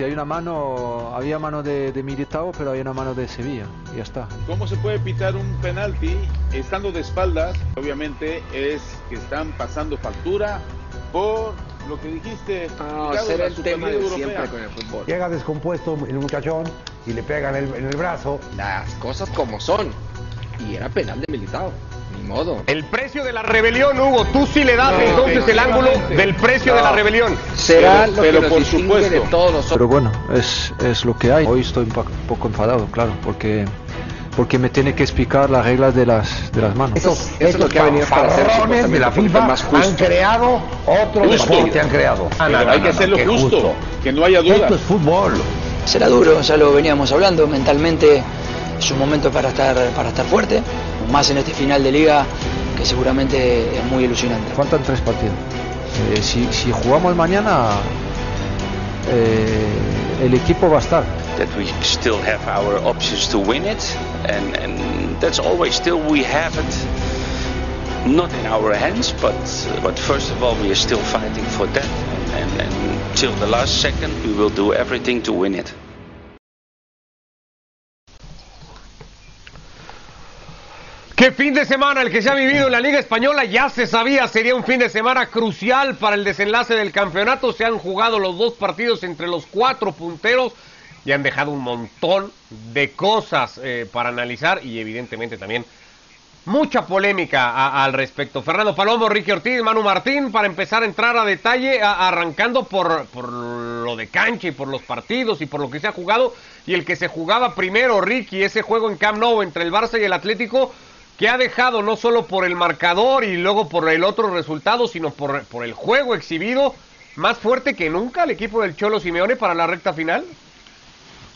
Si hay una mano, había mano de, de Militao, pero hay una mano de Sevilla. Y ya está. ¿Cómo se puede pitar un penalti estando de espaldas? Obviamente es que están pasando factura por lo que dijiste. No, será el tema de siempre con el fútbol. Llega descompuesto el muchachón y le pega en el, en el brazo. Las cosas como son. Y era penal de militado. Ni modo. El precio de la rebelión, Hugo. Tú sí le das No, entonces el ángulo del precio de No. la rebelión. Será Pero- lo pero que nos por supuesto. de todos los Pero bueno, es, es lo que hay. Hoy estoy un po- poco enfadado, claro, porque, porque me tiene que explicar las reglas de las, de las manos. Estos- eso es lo que ha venido para hacer de la FIFA más justo. han creado otro Justo. deporte, han creado. Pero hay que hacerlo qué justo, que no haya duda. Esto es fútbol. Será duro, ya lo veníamos hablando, mentalmente es un momento para estar, para estar fuerte, más en este final de liga que seguramente es muy ilusionante. Faltan tres partidos. Eh, si, si jugamos mañana, eh, el equipo va a estar. that we still have our options to win it and, and that's always still we have it not in our hands but but first of all we are still fighting for that and, and, and till the last second we will do everything to win it ¿Qué fin de semana el que se ha vivido en la Liga Española? Ya se sabía, sería un fin de semana crucial para el desenlace del campeonato. Se han jugado los dos partidos entre los cuatro punteros y han dejado un montón de cosas eh, para analizar y evidentemente también mucha polémica al respecto. Fernando Palomo, Ricky Ortiz, Manu Martín, para empezar a entrar a detalle, arrancando por, por lo de cancha y por los partidos y por lo que se ha jugado. Y el que se jugaba primero, Ricky, ese juego en Camp Nou entre el Barça y el Atlético, que ha dejado no solo por el marcador y luego por el otro resultado, sino por, por el juego exhibido, más fuerte que nunca el equipo del Cholo Simeone para la recta final.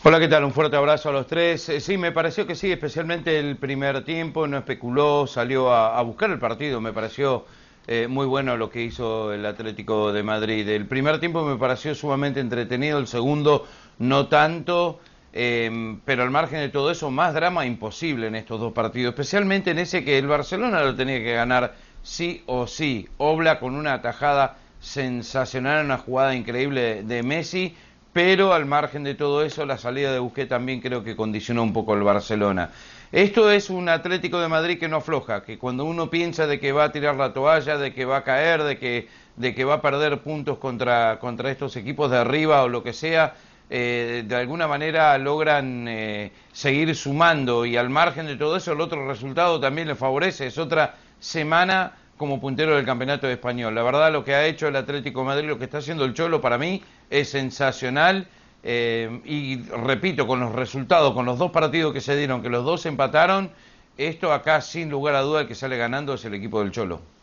Hola, ¿qué tal? Un fuerte abrazo a los tres. Eh, Sí, me pareció que sí, especialmente el primer tiempo, no especuló, salió a, a buscar el partido. Me pareció eh, muy bueno lo que hizo el Atlético de Madrid. El primer tiempo me pareció sumamente entretenido, el segundo no tanto, eh, pero al margen de todo eso, más drama imposible en estos dos partidos, especialmente en ese que el Barcelona lo tenía que ganar sí o sí. Obla con una atajada sensacional, una jugada increíble de Messi, pero al margen de todo eso, la salida de Busquets también creo que condicionó un poco el Barcelona. Esto es un Atlético de Madrid que no afloja, que cuando uno piensa de que va a tirar la toalla, de que va a caer, de que, de que va a perder puntos contra, contra estos equipos de arriba o lo que sea, eh, de alguna manera logran eh, seguir sumando y al margen de todo eso el otro resultado también le favorece, es otra semana como puntero del campeonato español. La verdad lo que ha hecho el Atlético de Madrid, lo que está haciendo el Cholo para mí es sensacional eh, y repito, con los resultados, con los dos partidos que se dieron, que los dos empataron, esto acá sin lugar a duda el que sale ganando es el equipo del Cholo.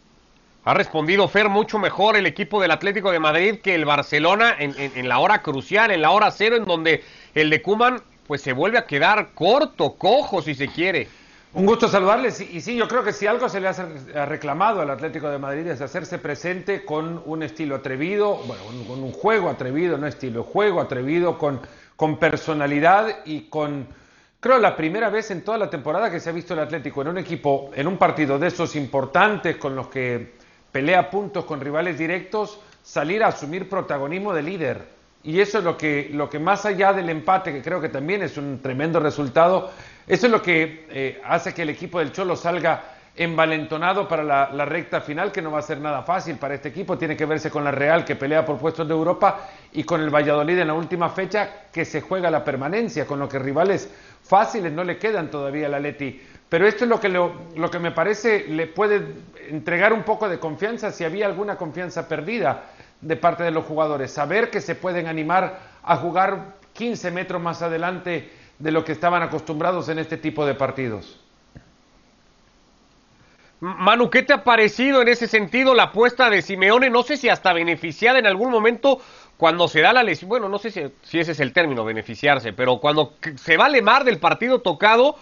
Ha respondido Fer mucho mejor el equipo del Atlético de Madrid que el Barcelona en, en- la hora crucial, en la hora cero, en donde el de Kuman pues se vuelve a quedar corto, cojo si se quiere. Un gusto saludarles y, sí, yo creo que si algo se le ha reclamado al Atlético de Madrid es hacerse presente con un estilo atrevido, bueno, un- con un juego atrevido, no estilo, juego atrevido, con, con personalidad y con, creo, la primera vez en toda la temporada que se ha visto el Atlético en un equipo, en un partido de esos importantes con los que pelea puntos con rivales directos, salir a asumir protagonismo de líder. Y eso es lo que, lo que más allá del empate, que creo que también es un tremendo resultado, eso es lo que eh, hace que el equipo del Cholo salga envalentonado para la, recta final, que no va a ser nada fácil para este equipo. Tiene que verse con la Real, que pelea por puestos de Europa, y con el Valladolid en la última fecha, que se juega la permanencia, con lo que rivales fáciles no le quedan todavía al Atleti. Pero esto es lo que, lo, lo que me parece le puede entregar un poco de confianza, si había alguna confianza perdida de parte de los jugadores. Saber que se pueden animar a jugar 15 metros más adelante de lo que estaban acostumbrados en este tipo de partidos. Manu, ¿qué te ha parecido en ese sentido la apuesta de Simeone? No sé si hasta beneficiada en algún momento cuando se da la lesión. Bueno, no sé si, si ese es el término, beneficiarse, pero cuando se va Lemar del partido tocado,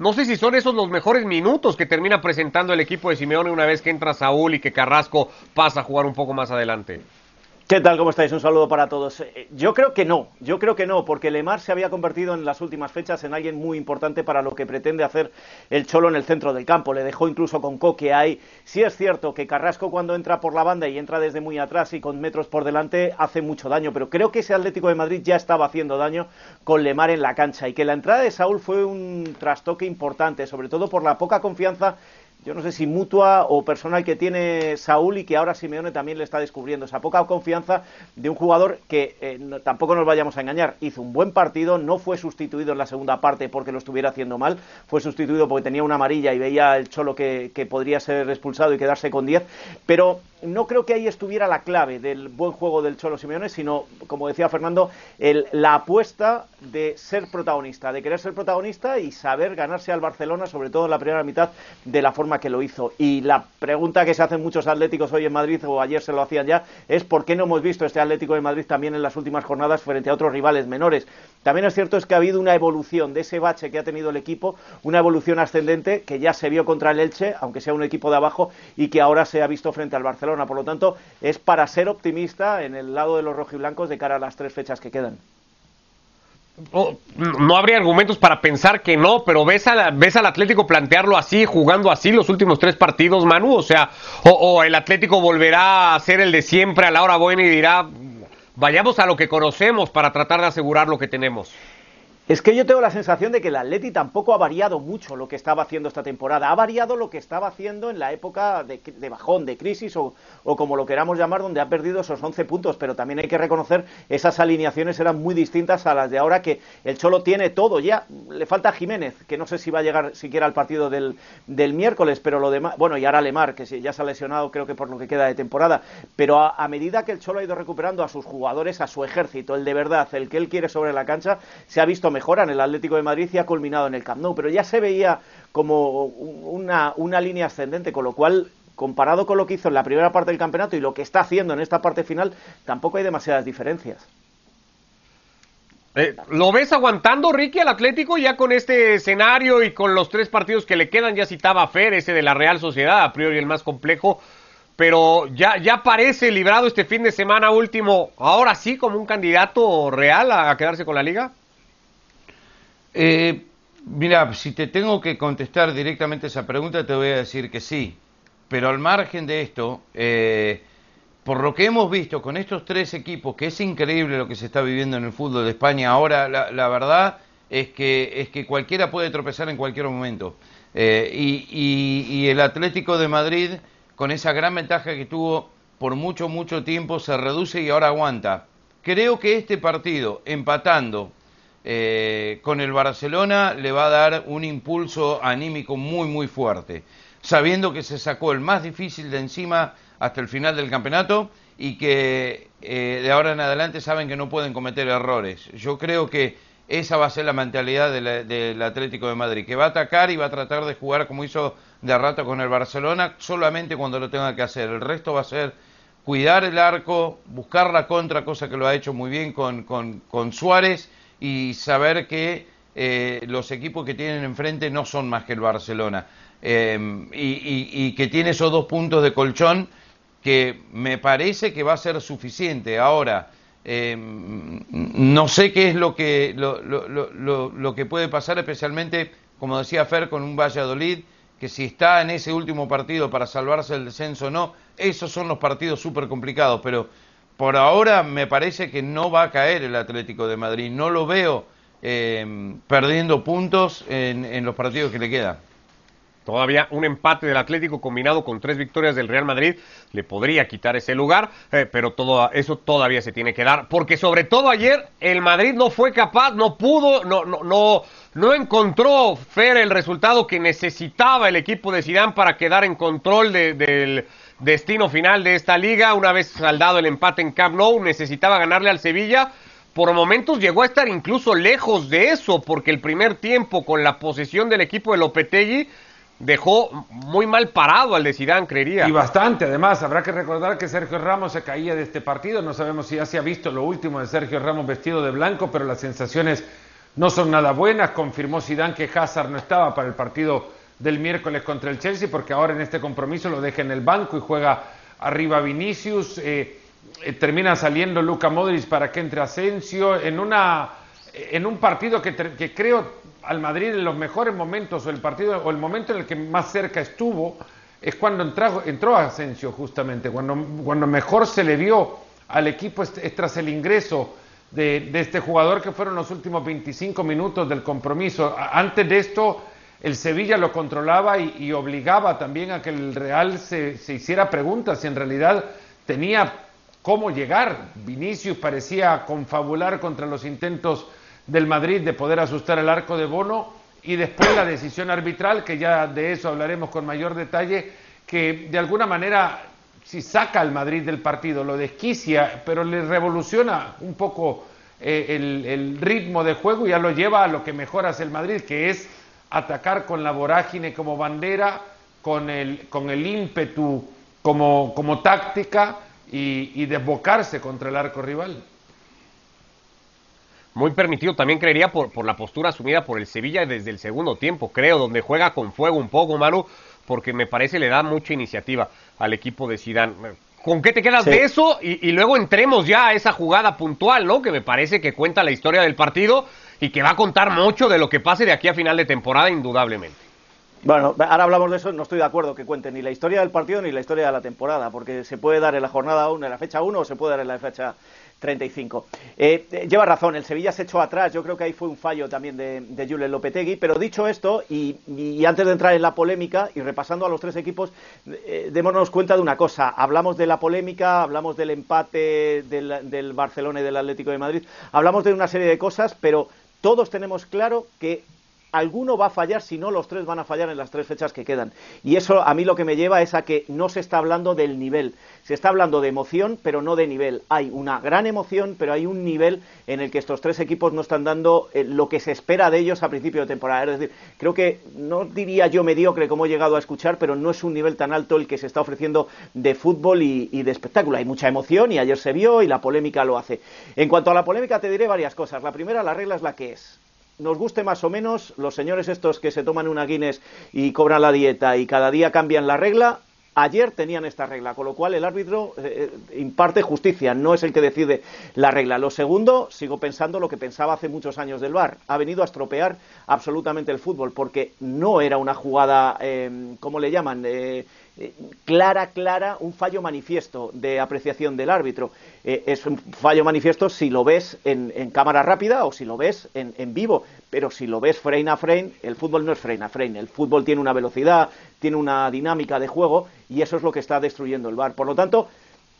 no sé si son esos los mejores minutos que termina presentando el equipo de Simeone una vez que entra Saúl y que Carrasco pasa a jugar un poco más adelante. ¿Qué tal? ¿Cómo estáis? Un saludo para todos. Eh, Yo creo que no, yo creo que no, porque Lemar se había convertido en las últimas fechas en alguien muy importante para lo que pretende hacer el Cholo en el centro del campo. Le dejó incluso con Coque ahí. Sí es cierto que Carrasco cuando entra por la banda y entra desde muy atrás y con metros por delante hace mucho daño, pero creo que ese Atlético de Madrid ya estaba haciendo daño con Lemar en la cancha y que la entrada de Saúl fue un trastoque importante, sobre todo por la poca confianza yo no sé si mutua o personal que tiene Saúl y que ahora Simeone también le está descubriendo. Esa poca confianza de un jugador que eh, tampoco nos vayamos a engañar. Hizo un buen partido, no fue sustituido en la segunda parte porque lo estuviera haciendo mal, fue sustituido porque tenía una amarilla y veía el cholo que, que podría ser expulsado y quedarse con 10. Pero no creo que ahí estuviera la clave del buen juego del Cholo Simeone, sino, como decía Fernando, el- la apuesta de ser protagonista, de querer ser protagonista y saber ganarse al Barcelona, sobre todo en la primera mitad, de la forma que lo hizo. Y la pregunta que se hacen muchos atléticos hoy en Madrid, o ayer se lo hacían ya, es por qué no hemos visto este Atlético de Madrid también en las últimas jornadas frente a otros rivales menores. También es cierto es que ha habido una evolución de ese bache que ha tenido el equipo, una evolución ascendente que ya se vio contra el Elche, aunque sea un equipo de abajo, y que ahora se ha visto frente al Barcelona. Por lo tanto, es para ser optimista en el lado de los rojiblancos de cara a las tres fechas que quedan. Oh, no habría argumentos para pensar que no, pero ves, a ves al Atlético plantearlo así, jugando así los últimos tres partidos, Manu. O sea, o, o el Atlético volverá a ser el de siempre a la hora buena y dirá, vayamos a lo que conocemos para tratar de asegurar lo que tenemos. Es que yo tengo la sensación de que el Atleti tampoco ha variado mucho lo que estaba haciendo esta temporada. Ha variado lo que estaba haciendo en la época de, bajón, de crisis o, como lo queramos llamar, donde ha perdido esos 11 puntos. Pero también hay que reconocer esas alineaciones eran muy distintas a las de ahora que el Cholo tiene todo ya. Le falta Jiménez, que no sé si va a llegar siquiera al partido del, miércoles, pero lo demás, bueno, y ahora Lemar, que ya se ha lesionado creo que por lo que queda de temporada. Pero a, a medida que el Cholo ha ido recuperando a sus jugadores, a su ejército, el de verdad, el que él quiere sobre la cancha, se ha visto mejora en el Atlético de Madrid y ha culminado en el Camp Nou. Pero ya se veía como una, una línea ascendente, con lo cual comparado con lo que hizo en la primera parte del campeonato y lo que está haciendo en esta parte final, tampoco hay demasiadas diferencias. Eh, ¿Lo ves aguantando, Ricky, al Atlético ya con este escenario y con los tres partidos que le quedan? Ya citaba Fer, ese de la Real Sociedad, a priori el más complejo, pero ya, ya parece librado este fin de semana último, ahora sí como un candidato real a, a quedarse con la liga. Eh, mira, si te tengo que contestar directamente esa pregunta, te voy a decir que sí. Pero al margen de esto, eh, por lo que hemos visto con estos tres equipos, que es increíble lo que se está viviendo en el fútbol de España ahora, la, verdad es que, es que cualquiera puede tropezar en cualquier momento. Eh, y- y el Atlético de Madrid, con esa gran ventaja que tuvo por mucho, mucho tiempo, se reduce y ahora aguanta. Creo que este partido, empatando eh, con el Barcelona, le va a dar un impulso anímico muy, muy fuerte, sabiendo que se sacó el más difícil de encima hasta el final del campeonato y que eh, de ahora en adelante saben que no pueden cometer errores. Yo creo que esa va a ser la mentalidad del Atlético de Madrid, que va a atacar y va a tratar de jugar como hizo de rato con el Barcelona, solamente cuando lo tenga que hacer. El resto va a ser cuidar el arco, buscar la contra, cosa que lo ha hecho muy bien con Suárez, y saber que eh, los equipos que tienen enfrente no son más que el Barcelona. Eh, y, que tiene esos dos puntos de colchón que me parece que va a ser suficiente. Ahora, eh, no sé qué es lo que, lo, lo- lo- lo- que puede pasar, especialmente, como decía Fer, con un Valladolid, que si está en ese último partido para salvarse el descenso o no, esos son los partidos súper complicados, pero por ahora me parece que no va a caer el Atlético de Madrid, no lo veo eh, perdiendo puntos en, los partidos que le quedan. Todavía un empate del Atlético combinado con tres victorias del Real Madrid le podría quitar ese lugar, eh, pero todo eso todavía se tiene que dar, porque sobre todo ayer el Madrid no fue capaz, no pudo, no, no, no, no encontró Fer el resultado que necesitaba el equipo de Zidane para quedar en control de- del destino final de esta liga. Una vez saldado el empate en Camp Nou, necesitaba ganarle al Sevilla. Por momentos llegó a estar incluso lejos de eso, porque el primer tiempo con la posesión del equipo de Lopetegui dejó muy mal parado al de Zidane, creería. Y bastante, además, habrá que recordar que Sergio Ramos se caía de este partido. No sabemos si ya se ha visto lo último de Sergio Ramos vestido de blanco, pero las sensaciones no son nada buenas. Confirmó Zidane que Hazard no estaba para el partido del miércoles contra el Chelsea, porque ahora en este compromiso lo deja en el banco y juega arriba Vinicius. Eh, eh, termina saliendo Luca Modric para que entre Asensio en una en un partido que, creo al Madrid en los mejores momentos o el partido o el momento en el que más cerca estuvo es cuando entró, entró Asensio justamente cuando, cuando mejor se le vio al equipo es, tras el ingreso de, de, este jugador que fueron los últimos 25 minutos del compromiso antes de esto el Sevilla lo controlaba y, obligaba también a que el Real se, se hiciera preguntas si en realidad tenía cómo llegar. Vinicius parecía confabular contra los intentos del Madrid de poder asustar el arco de Bono y después la decisión arbitral, que ya de eso hablaremos con mayor detalle, que de alguna manera si saca al Madrid del partido, lo desquicia, pero le revoluciona un poco eh, el, el, ritmo de juego y ya lo lleva a lo que mejor hace el Madrid, que es atacar con la vorágine como bandera, con el, con el ímpetu como, como táctica y, y desbocarse contra el arco rival. Muy permitido también creería por, por la postura asumida por el Sevilla desde el segundo tiempo, creo, donde juega con fuego un poco, Manu, porque me parece le da mucha iniciativa al equipo de Zidane. ¿Con qué te quedas sí. de eso? Y, y, luego entremos ya a esa jugada puntual, ¿no? Que me parece que cuenta la historia del partido y que va a contar mucho de lo que pase de aquí a final de temporada, indudablemente. Bueno, ahora hablamos de eso, no estoy de acuerdo que cuente ni la historia del partido ni la historia de la temporada, porque se puede dar en la jornada 1, en la fecha 1 o se puede dar en la fecha 35. Eh, lleva razón, el Sevilla se echó atrás, yo creo que ahí fue un fallo también de, de Julen Lopetegui, pero dicho esto, y, antes de entrar en la polémica y repasando a los tres equipos, eh, démonos cuenta de una cosa, hablamos de la polémica, hablamos del empate del Barcelona y del Atlético de Madrid, hablamos de una serie de cosas, pero todos tenemos claro que alguno va a fallar, si no los tres van a fallar en las tres fechas que quedan. Y eso a mí lo que me lleva es a que no se está hablando del nivel, se está hablando de emoción, pero no de nivel. Hay una gran emoción, pero hay un nivel en el que estos tres equipos no están dando eh, lo que se espera de ellos a principio de temporada. Es decir, creo que no diría yo mediocre como he llegado a escuchar, pero no es un nivel tan alto el que se está ofreciendo de fútbol y, y de espectáculo. Hay mucha emoción y ayer se vio y la polémica lo hace. En cuanto a la polémica te diré varias cosas. La primera, la regla es la que es nos guste más o menos, los señores estos que se toman una Guinness y cobran la dieta y cada día cambian la regla, ayer tenían esta regla, con lo cual el árbitro eh, imparte justicia, no es el que decide la regla. Lo segundo, sigo pensando lo que pensaba hace muchos años del VAR, ha venido a estropear absolutamente el fútbol, porque no era una jugada, eh, ¿cómo le llaman? Eh, clara, clara, un fallo manifiesto de apreciación del árbitro. Eh, es un fallo manifiesto si lo ves en, en cámara rápida o si lo ves en, en, vivo, pero si lo ves frame a frame, el fútbol no es frame a frame, el fútbol tiene una velocidad, tiene una dinámica de juego y eso es lo que está destruyendo el VAR. Por lo tanto,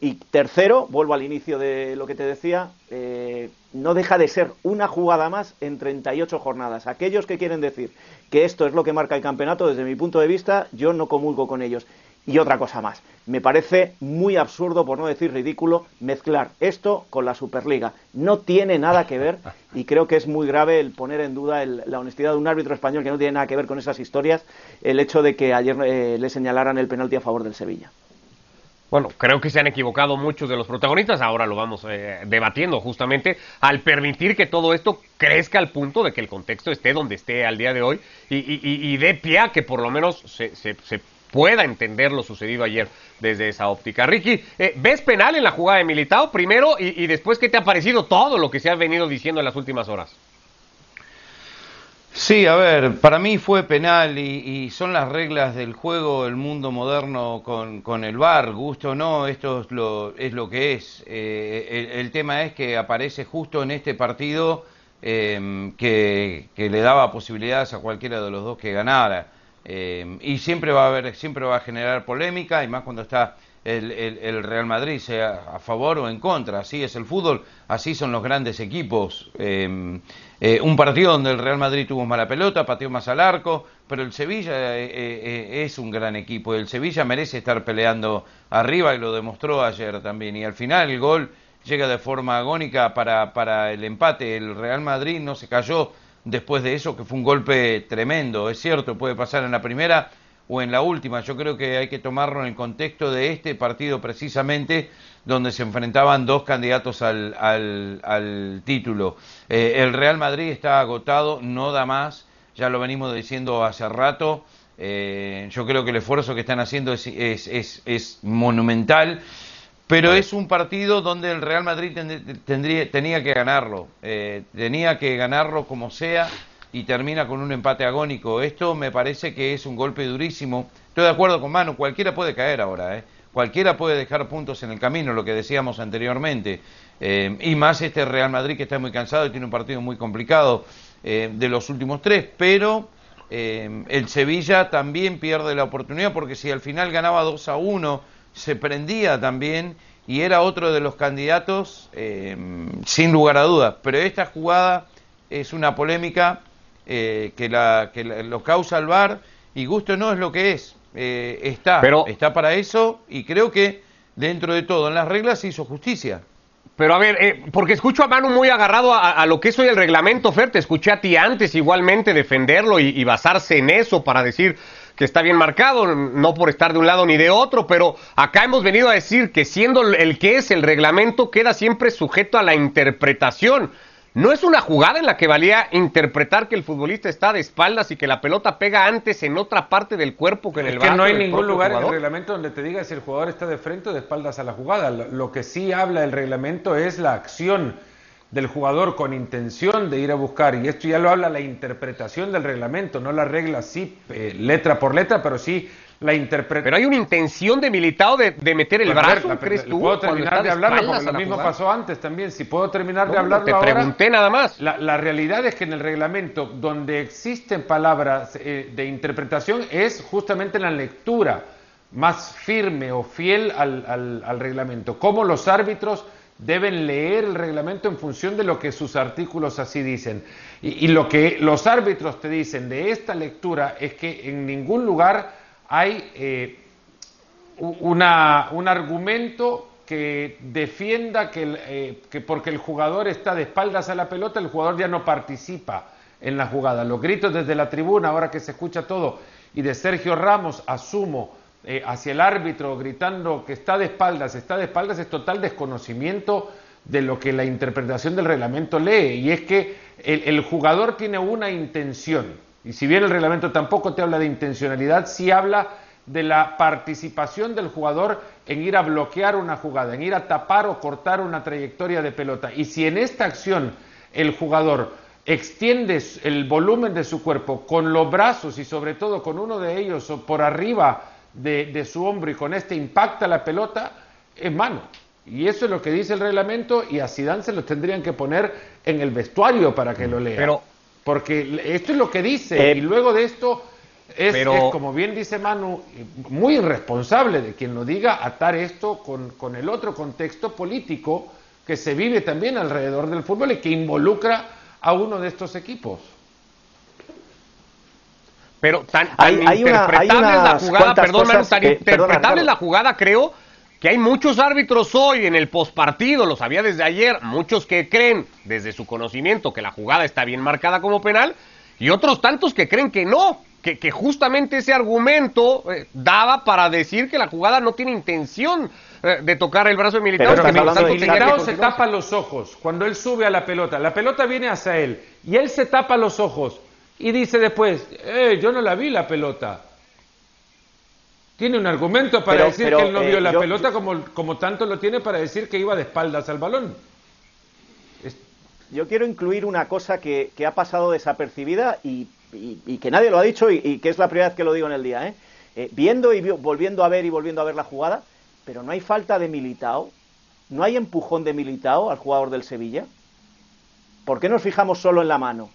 y tercero, vuelvo al inicio de lo que te decía, eh, no deja de ser una jugada más en 38 jornadas. Aquellos que quieren decir que esto es lo que marca el campeonato, desde mi punto de vista, yo no comulgo con ellos. Y otra cosa más, me parece muy absurdo, por no decir ridículo, mezclar esto con la Superliga. No tiene nada que ver y creo que es muy grave el poner en duda el, la honestidad de un árbitro español que no tiene nada que ver con esas historias, el hecho de que ayer eh, le señalaran el penalti a favor del Sevilla. Bueno, creo que se han equivocado muchos de los protagonistas, ahora lo vamos eh, debatiendo justamente, al permitir que todo esto crezca al punto de que el contexto esté donde esté al día de hoy y, y, y dé pie a que por lo menos se, se, se pueda entender lo sucedido ayer desde esa óptica. Ricky, eh, ¿ves penal en la jugada de Militao primero y, después qué te ha parecido todo lo que se ha venido diciendo en las últimas horas? Sí, a ver, para mí fue penal y, y son las reglas del juego, el mundo moderno con, con el VAR, gusto o no, esto es lo, es lo que es. Eh, el, el, tema es que aparece justo en este partido eh, que, que le daba posibilidades a cualquiera de los dos que ganara. Eh, y siempre va a haber, siempre va a generar polémica, y más cuando está el, el, Real Madrid, sea a favor o en contra. Así es el fútbol, así son los grandes equipos. Eh, eh, un partido donde el Real Madrid tuvo mala pelota, pateó más al arco, pero el Sevilla es un gran equipo. El Sevilla merece estar peleando arriba y lo demostró ayer también. Y al final el gol llega de forma agónica para, para el empate. El Real Madrid no se cayó después de eso, que fue un golpe tremendo. Es cierto, puede pasar en la primera o en la última. Yo creo que hay que tomarlo en el contexto de este partido precisamente, donde se enfrentaban dos candidatos al, al, al título. Eh, el Real Madrid está agotado, no da más, ya lo venimos diciendo hace rato. Eh, yo creo que el esfuerzo que están haciendo es, es, es, es monumental pero es un partido donde el Real Madrid tendría, tenía que ganarlo, eh, tenía que ganarlo como sea y termina con un empate agónico. Esto me parece que es un golpe durísimo. Estoy de acuerdo con Manu, cualquiera puede caer ahora, ¿eh? cualquiera puede dejar puntos en el camino, lo que decíamos anteriormente. Eh, y más este Real Madrid que está muy cansado y tiene un partido muy complicado eh, de los últimos tres, pero eh, el Sevilla también pierde la oportunidad porque si al final ganaba 2 a 1, se prendía también y era otro de los candidatos sin lugar a dudas. Pero esta jugada es una polémica que, la, que lo causa el VAR y gusto no es lo que es. está, está para eso y creo que dentro de todo en las reglas se hizo justicia. Pero a ver, eh, porque escucho a Manu muy agarrado a, lo que es hoy el reglamento, Fer, te escuché a ti antes igualmente defenderlo y, basarse en eso para decir que está bien marcado, no por estar de un lado ni de otro, pero acá hemos venido a decir que siendo el que es el reglamento queda siempre sujeto a la interpretación. ¿No es una jugada en la que valía interpretar que el futbolista está de espaldas y que la pelota pega antes en otra parte del cuerpo que en el brazo? que no hay ningún lugar en el reglamento donde te diga si el jugador está de frente o de espaldas a la jugada. Lo que sí habla el reglamento es la acción del jugador con intención de ir a buscar, y esto ya lo habla la interpretación del reglamento, no la regla sí, eh, letra por letra, pero sí la interpretación. Pero hay una intención de Militao de, meter el brazo, ¿crees tú? Puedo terminar de hablarlo, porque lo mismo pasó antes también. Si puedo terminar de hablarlo Te pregunté nada más. La, realidad es que en el reglamento, donde existen palabras eh, de interpretación, es justamente la lectura más firme o fiel al, al reglamento. Cómo los árbitros deben leer el reglamento en función de lo que sus artículos así dicen. Y, lo que los árbitros te dicen de esta lectura es que en ningún lugar hay eh, una, un argumento que defienda eh, que, porque el jugador está de espaldas a la pelota, el jugador ya no participa en la jugada. Los gritos desde la tribuna, ahora que se escucha todo, y de Sergio Ramos, asumo, eh, hacia el árbitro gritando que está de espaldas, está de espaldas, es total desconocimiento de lo que la interpretación del reglamento lee. Y es que el jugador tiene una intención, y si bien el reglamento tampoco te habla de intencionalidad, sí habla de la participación del jugador en ir a bloquear una jugada, en ir a tapar o cortar una trayectoria de pelota. Y si en esta acción el jugador extiende el volumen de su cuerpo con los brazos y sobre todo con uno de ellos por arriba de, su hombro y con este impacta la pelota, es mano. Y eso es lo que dice el reglamento y a Zidane se lo tendrían que poner en el vestuario para que lo lea. Pero porque esto es lo que dice, eh, y luego de esto es, como bien dice Manu, muy irresponsable de quien lo diga atar esto con, con, el otro contexto político que se vive también alrededor del fútbol y que involucra a uno de estos equipos. Pero tan, interpretable es la jugada, perdón, Manu, tan interpretable es la jugada, creo, que hay muchos árbitros hoy en el pospartido, lo sabía desde ayer, muchos que creen desde su conocimiento que la jugada está bien marcada como penal y otros tantos que creen que no, que, que justamente ese argumento eh, daba para decir que la jugada no tiene intención eh, de tocar el brazo de Militao. Pero se tapa los ojos cuando él sube a la pelota, la pelota viene hacia él y él se tapa los ojos y dice después, eh, yo no la vi la pelota. Tiene un argumento para decir que él no vio eh, la pelota como, como tanto lo tiene para decir que iba de espaldas al balón. Yo quiero incluir una cosa que, ha pasado desapercibida y, que nadie lo ha dicho y, que es la primera vez que lo digo en el día. ¿eh? Eh, viendo y volviendo a ver y volviendo a ver la jugada, pero no hay falta de Militao, no hay empujón de Militao al jugador del Sevilla. ¿Por qué nos fijamos solo en la mano?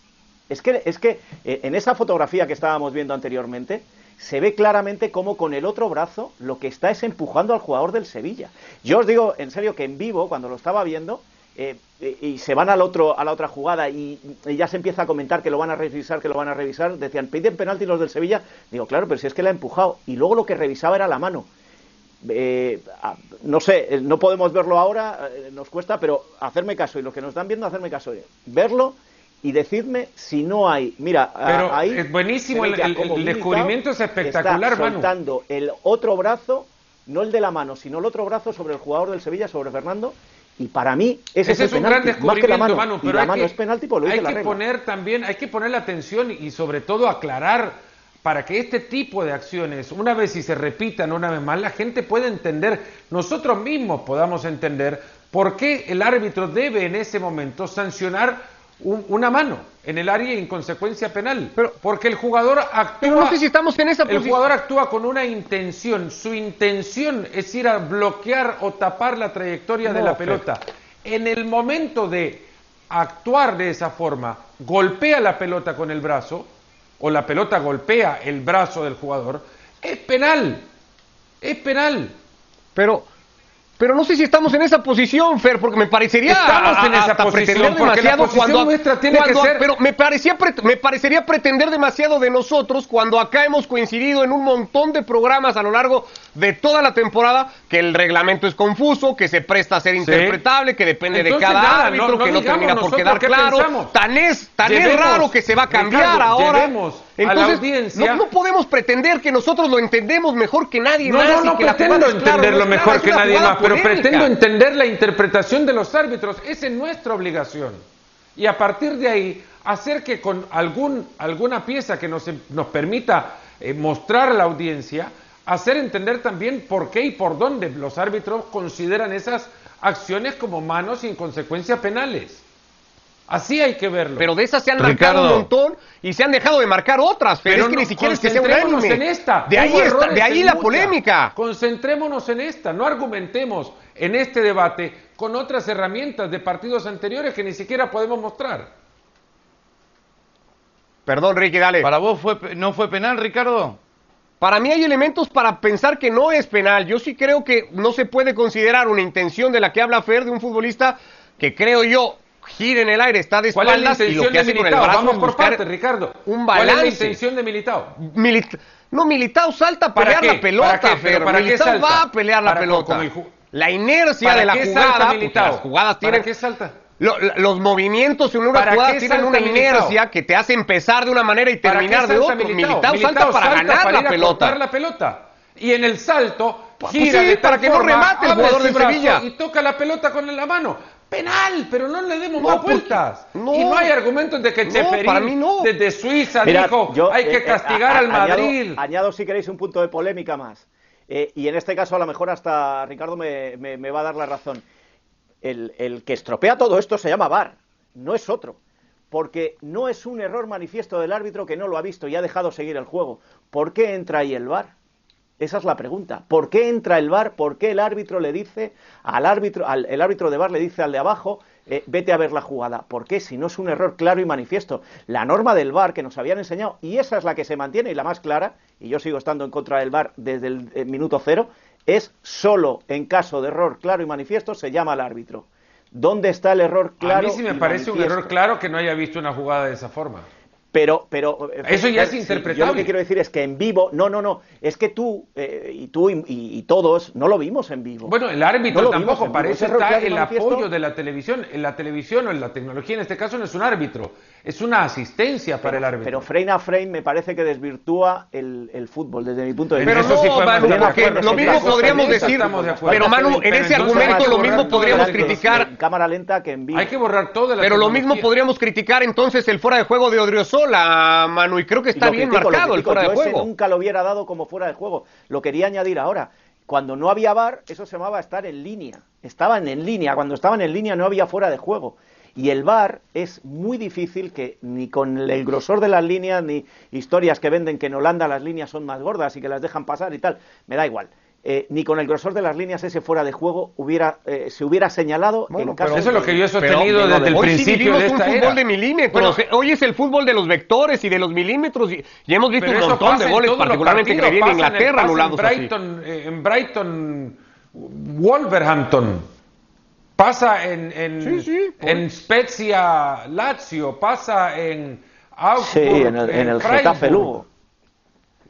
Es que, es que en esa fotografía que estábamos viendo anteriormente, se ve claramente cómo con el otro brazo lo que está es empujando al jugador del Sevilla. Yo os digo en serio que en vivo, cuando lo estaba viendo, eh, eh, y se van al otro, a la otra jugada y, ya se empieza a comentar que lo van a revisar, que lo van a revisar, decían, piden penalti los del Sevilla. Digo, claro, pero si es que la ha empujado. Y luego lo que revisaba era la mano. Eh, no sé, no podemos verlo ahora, nos cuesta, pero hacerme caso, y los que nos están viendo, hacerme caso. Verlo y decidme si no hay. Mira, ahí es buenísimo, el, descubrimiento es espectacular, está soltando el otro brazo, no el de la mano, sino el otro brazo sobre el jugador del Sevilla, sobre Fernando. Y para mí ese, es, un gran descubrimiento, mano, mano, pero la mano es penalti, lo hay que poner también, hay que poner la atención y sobre todo aclarar para que este tipo de acciones, una vez y se repitan una vez más, la gente pueda entender, nosotros mismos podamos entender por qué el árbitro debe en ese momento sancionar un- una mano en el área en consecuencia penal. porque el jugador actúa. Pero no sé si estamos en esa El posición. jugador actúa con una intención. Su intención es ir a bloquear o tapar la trayectoria de la pelota. En el momento de actuar de esa forma, golpea la pelota con el brazo, o la pelota golpea el brazo del jugador, es penal. Es penal. Pero, pero no sé si estamos en esa posición, Fer, porque me parecería Estamos a- en esa hasta posición, pretender porque la demasiado cuando, nuestra tiene que ser- pero me parecía pre- me parecería pretender demasiado de nosotros cuando acá hemos coincidido en un montón de programas a lo largo de toda la temporada que el reglamento es confuso, que se presta a ser interpretable, que depende Entonces, de cada nada, árbitro, no- no que no termina por quedar claro. pensamos. Tan es tan es raro que se va a cambiar Ricardo, ahora. la Entonces, no, no podemos pretender que nosotros lo entendemos mejor que nadie No, más no, y no que la pretendo clara, entenderlo es mejor que nadie más, pero pretendo entender la interpretación de los árbitros. Esa es nuestra obligación. Y a partir de ahí, hacer que con algún, alguna pieza que nos, nos permita eh, mostrar a la audiencia, hacer entender también por qué y por dónde los árbitros consideran esas acciones como manos y en consecuencia penales. Así hay que verlo. Pero de esas se han marcado un montón y se han dejado de marcar otras. Pero, es que no- ni siquiera es que sea unánime. en esta. De ahí, está- de ahí la polémica. Concentrémonos en esta, no argumentemos en este debate con otras herramientas de partidos anteriores que ni siquiera podemos mostrar. Perdón, Ricky, dale. ¿Para vos fue, no fue penal, Ricardo? Para mí hay elementos para pensar que no es penal. Yo sí creo que no se puede considerar una intención de la que habla Fer de un futbolista que creo yo gira en el aire, está de ¿Cuál es la espaldas y lo intención que de hace con el Militao? brazo Vamos por partes, Ricardo. un ¿Cuál es balance. la intención de Militao? Milit- no, Militao salta a ¿Para pelear la pelota, ¿Para qué? ¿Pero para Militao salta? va a pelear la Para- pelota. la inercia ¿Para de la jugada, salta Militao? las jugadas ¿Para tienen... qué salta? Lo- los movimientos en una ¿Para jugada tienen salta una Militao? inercia que te hace empezar de una manera y ¿Para terminar de salta otra. Militao, salta para ganar para la pelota. la pelota. Y en el salto Pues gira sí, de tal para que no forma, remate el jugador de Sevilla. y toca la pelota con la mano. Penal, pero no le demos No, más porque- vueltas. no. y no hay argumentos de que No, Cheferín para mí no. desde Suiza dijo yo, hay que eh, eh, castigar a- al añado- Madrid. Añado, si queréis, un punto de polémica más. Eh, y en este caso, a lo mejor hasta Ricardo me, me- me va a dar la razón. El, el que estropea todo esto se llama VAR, no es otro. Porque no es un error manifiesto del árbitro que no lo ha visto y ha dejado seguir el juego. ¿Por qué entra ahí el VAR? Esa es la pregunta. ¿Por qué entra el VAR? ¿Por qué el árbitro le dice al árbitro, al, el árbitro de VAR le dice al de abajo, eh, vete a ver la jugada? ¿Por qué? Si no es un error claro y manifiesto. La norma del VAR que nos habían enseñado, y esa es la que se mantiene y la más clara, y yo sigo estando en contra del VAR desde el eh, minuto cero, es solo en caso de error claro y manifiesto se llama al árbitro. ¿Dónde está el error claro? a mí sí me y parece un error claro que no haya visto una jugada de esa forma. Pero, pero eh, Eso ya es sí, interpretable. Yo lo que quiero decir es que en vivo, no, no, no, es que tú eh, y tú y, y- todos no lo vimos en vivo. Bueno, el árbitro No tampoco, claro y el manifiesto- apoyo de la televisión. En la televisión o en la tecnología, en este caso, no es un árbitro, es una asistencia para el árbitro. Pero frame a frame me parece que desvirtúa el, el fútbol desde mi punto de Pero vista. eso sí no, podemos Manu, porque lo mismo podríamos decir, pero Manu, en Pero ese argumento lo mismo podríamos criticar, En cámara lenta que en vivo. Hay que borrar toda la pero lo mismo podríamos criticar entonces el fuera de juego de Odriozola, Manu, y creo que está bien critico, marcado el fuera de ese juego. nunca lo hubiera dado como fuera de juego. Lo quería añadir ahora. Cuando no había VAR, eso se llamaba estar en línea. Estaban en línea. Cuando estaban en línea no había fuera de juego. Y el VAR es muy difícil que ni con el grosor de las líneas, ni historias que venden que en Holanda las líneas son más gordas y que las dejan pasar y tal, me da igual. Eh, ni con el grosor de las líneas ese fuera de juego hubiera, eh, se hubiera señalado Bueno, en caso pero Eso es lo que yo he sostenido Pero, desde el hoy sí principio vivimos de un esta fútbol era. de milímetros. Hoy es el fútbol de los vectores y de los milímetros y, y hemos visto un montón de goles, particularmente que partidos, viene en Inglaterra anulados así. en Brighton, eh, en Brighton, Wolverhampton. Pasa en, en, Sí, sí, por- en Spezia, Lazio, pasa en Augsburg, Sí, en el, en el. Getafe Lugo.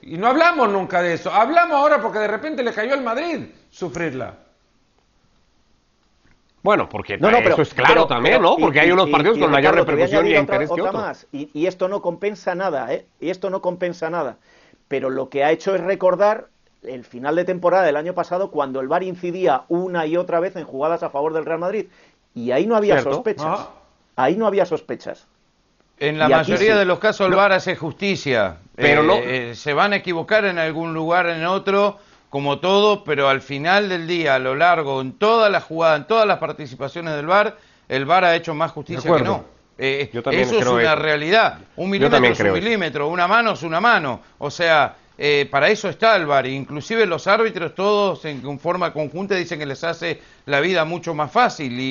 Y no hablamos nunca de eso. Hablamos ahora porque de repente le cayó al Madrid sufrirla. Bueno, porque No, no, pero, eso es claro pero- también, pero- ¿no? y- Porque hay y- unos y- partidos y, con mayor repercusión y interés otra, que otra otros. más. Y, y esto no compensa nada, ¿eh? Y esto no compensa nada. Pero lo que ha hecho es recordar el final de temporada del año pasado cuando el VAR incidía una y otra vez en jugadas a favor del Real Madrid. Y ahí no había Cierto. sospechas. Ah. Ahí no había sospechas. En la mayoría sí. de los casos el VAR hace justicia. Pero Eh, no- eh, se van a equivocar en algún lugar, en otro, como todo, pero al final del día, a lo largo, en todas las jugadas, en todas las participaciones del VAR, el VAR ha hecho más justicia que no. Eh, Yo también eso es una eso. realidad. Un milímetro es un eso. milímetro, una mano es una mano. O sea, eh, para eso está el VAR. Inclusive los árbitros todos en forma conjunta dicen que les hace la vida mucho más fácil y,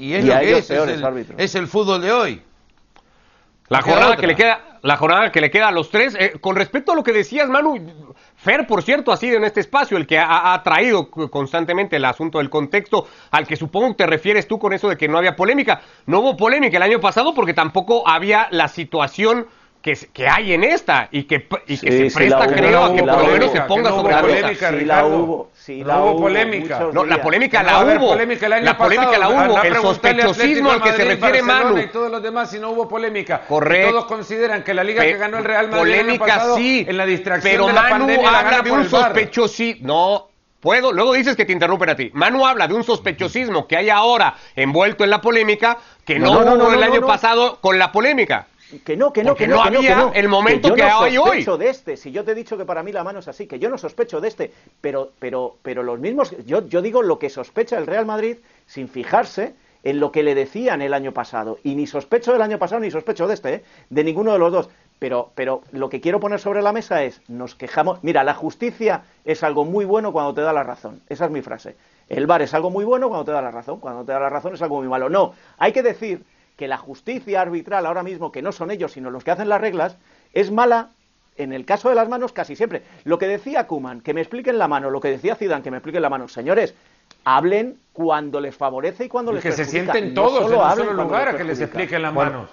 y- y es Y lo que es, es el, árbitros. es el fútbol de hoy. La No jornada que le queda, la jornada que le queda a los tres. eh, con respecto a lo que decías, Manu, Fer, por cierto, ha sido en este espacio el que ha, ha traído constantemente el asunto del contexto al que supongo te refieres tú con eso de que no había polémica. No hubo polémica el año pasado porque tampoco había la situación que, que hay en esta y que, y que Sí, se presta, la hubo, creo, a que la por lo menos se ponga sobre la mesa. polémica, sí la hubo, sí No la hubo hubo, polémica. No, la polémica la hubo. polémica el año la polémica pasado. la hubo. El sospechosismo al que se refiere Manu. Y todos los demás, si no hubo polémica. Correcto. Y todos consideran que la liga Pe- que ganó el Real Madrid el año polémica pasado, sí, en la distracción pero de la Manu pandemia la habla gana de un sospechosismo. No, puedo. Luego dices que te interrumpen a ti. Manu habla de un sospechosismo que hay ahora envuelto en la polémica que no, No, no, no, hubo no, el no, año no. pasado con la polémica. Que no, que no, Porque que no, no que no, había que no. el momento yo que no hay hoy. sospecho de este. Si yo te he dicho que para mí la mano es así, que yo no sospecho de este, pero, pero, pero los mismos, yo, yo digo lo que sospecha el Real Madrid sin fijarse en lo que le decían el año pasado. Y ni sospecho del año pasado ni sospecho de este, ¿eh? de ninguno de los dos. Pero, pero lo que quiero poner sobre la mesa es, nos quejamos, mira, la justicia es algo muy bueno cuando te da la razón. Esa es mi frase. El VAR es algo muy bueno cuando te da la razón. Cuando te da la razón es algo muy malo. No, hay que decir que la justicia arbitral ahora mismo, que no son ellos, sino los que hacen las reglas, es mala en el caso de las manos casi siempre. Lo que decía Kuman, que me expliquen la mano, lo que decía Zidane, que me expliquen la mano. Señores, hablen cuando les favorece y cuando Y les que se sienten No todos solo en un hablen solo lugar a que les expliquen las Bueno. manos.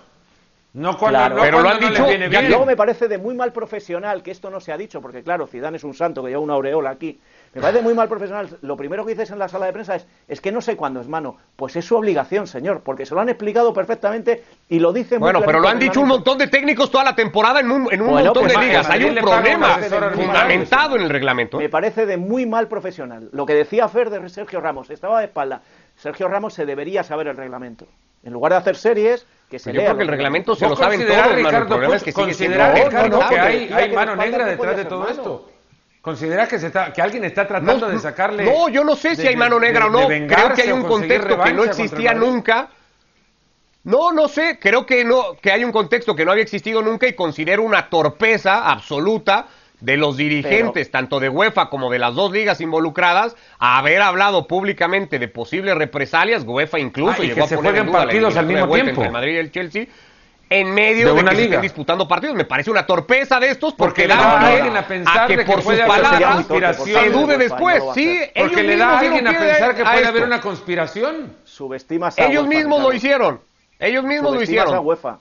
No cuando, Claro. no Pero lo han no dicho. Luego me parece de muy mal profesional que esto no se ha dicho, porque claro, Zidane es un santo que lleva una aureola aquí. Me parece muy mal profesional. Lo primero que dices en la sala de prensa es, es que no sé cuándo es mano. Pues es su obligación, señor, porque se lo han explicado perfectamente y lo dice muy Bueno, pero lo han dicho un montón de técnicos toda la temporada en un, en un Bueno, montón pues de a ligas. Hay un problema fundamentado en el reglamento. ¿eh? Me parece de muy mal profesional. Lo que decía Fer de Sergio Ramos, estaba de espalda. Sergio Ramos se debería saber el reglamento. En lugar de hacer series, que se Yo lea creo que el reglamento se ¿Vos lo saben todos, Manu. El Ricardo, problema es que sigue siendo... considerás, No, Ricardo, no, no, que hay, mano negra no detrás de ser todo mano. esto? ¿Consideras que, se está, que alguien está tratando de sacarle... No, yo no sé si de- hay mano de- negra o no. Creo que hay un contexto que no existía nunca. No, no sé. Creo que no, que hay un contexto que no había existido nunca y considero una torpeza absoluta de los dirigentes, tanto de UEFA como de las dos ligas involucradas, a haber hablado públicamente de posibles represalias. UEFA incluso Ah, y llegó que a se poner en la partidos al mismo tiempo. entre el Madrid y el Chelsea. En medio De de, una que se liga. estén disputando partidos. Me parece una torpeza de estos porque, Porque le da a alguien a pensar que de que por sus puede haber palabras una se conspiración. dude después. no sí, ellos Porque le da a alguien a pensar que puede haber una conspiración. Subestimas a Ellos UEFA, mismos lo hicieron. Ellos mismos lo Subestimas a hicieron. UEFA.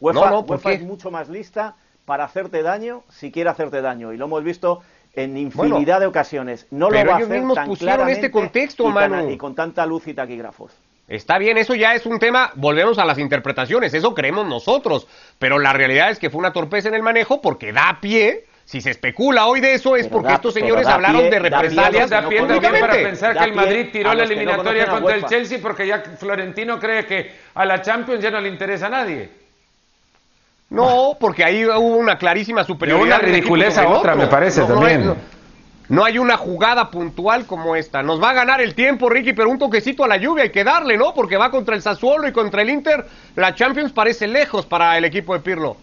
UEFA, No, no, ¿por UEFA qué? es mucho más lista para hacerte daño si quiere hacerte daño. Y lo hemos visto en infinidad Bueno, de ocasiones. No lo va a ellos hacer mismos tan pusieron claramente este contexto, y, tan- Manu. y con tanta luz y taquígrafos. Está bien, eso ya es un tema, volvemos a las interpretaciones, eso creemos nosotros, pero la realidad es que fue una torpeza en el manejo porque da pie, si se especula hoy de eso es Pero porque da- estos señores hablaron pie- de da pie represalias da no pie también públicamente. para pensar Da que el Madrid tiró la no eliminatoria a contra el. Chelsea porque ya Florentino cree que a la Champions ya no le interesa a nadie. No, porque ahí hubo una clarísima superioridad. una de un equipo ridiculez a otra, otro. me parece, No, no también. No hay una jugada puntual como esta. Nos va a ganar el tiempo, Ricky, pero un toquecito a la lluvia hay que darle, ¿no? Porque va contra el Sassuolo y contra el Inter. La Champions parece lejos para el equipo de Pirlo.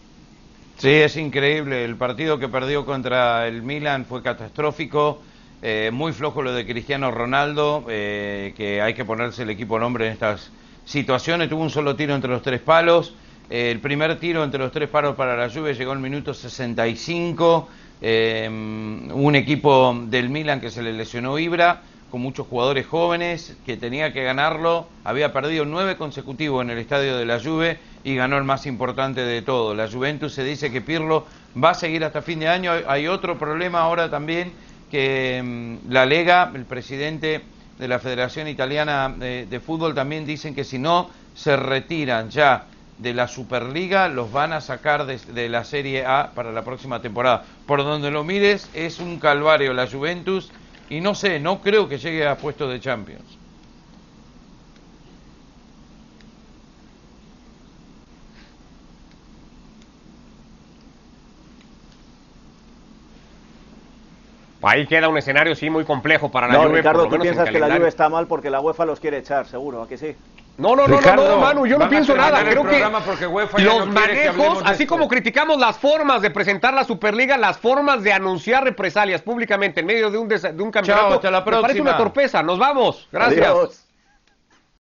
Sí, es increíble. El partido que perdió contra el Milan fue catastrófico. Eh, muy flojo lo de Cristiano Ronaldo, eh, que hay que ponerse el equipo nombre en estas situaciones. Tuvo un solo tiro entre los tres palos. Eh, el primer tiro entre los tres palos para la lluvia llegó al minuto 65. Eh, un equipo del Milan que se le lesionó Ibra, con muchos jugadores jóvenes, que tenía que ganarlo. Había perdido nueve consecutivos en el estadio de la Juve y ganó el más importante de todo. La Juventus se dice que Pirlo va a seguir hasta fin de año. Hay- otro problema ahora también que mm, la Lega, el presidente de la Federación Italiana de, de Fútbol también dicen que si no se retiran ya de la Superliga los van a sacar de, la Serie A para la próxima temporada. Por donde lo mires es un calvario la Juventus y no sé, no creo que llegue a puestos de Champions. Ahí queda un escenario sí muy complejo para la no, Juve, Ricardo, tú piensas que la Juve está mal porque la UEFA los quiere echar, seguro, ¿a que sí? No, no, no, Ricardo, no, no, Manu, yo no pienso nada. Creo que los no que manejos, así como criticamos las formas de presentar la Superliga, las formas de anunciar represalias públicamente en medio de un, desa- de un campeonato, hasta la me parece una torpeza. Nos vamos. Gracias. Adiós.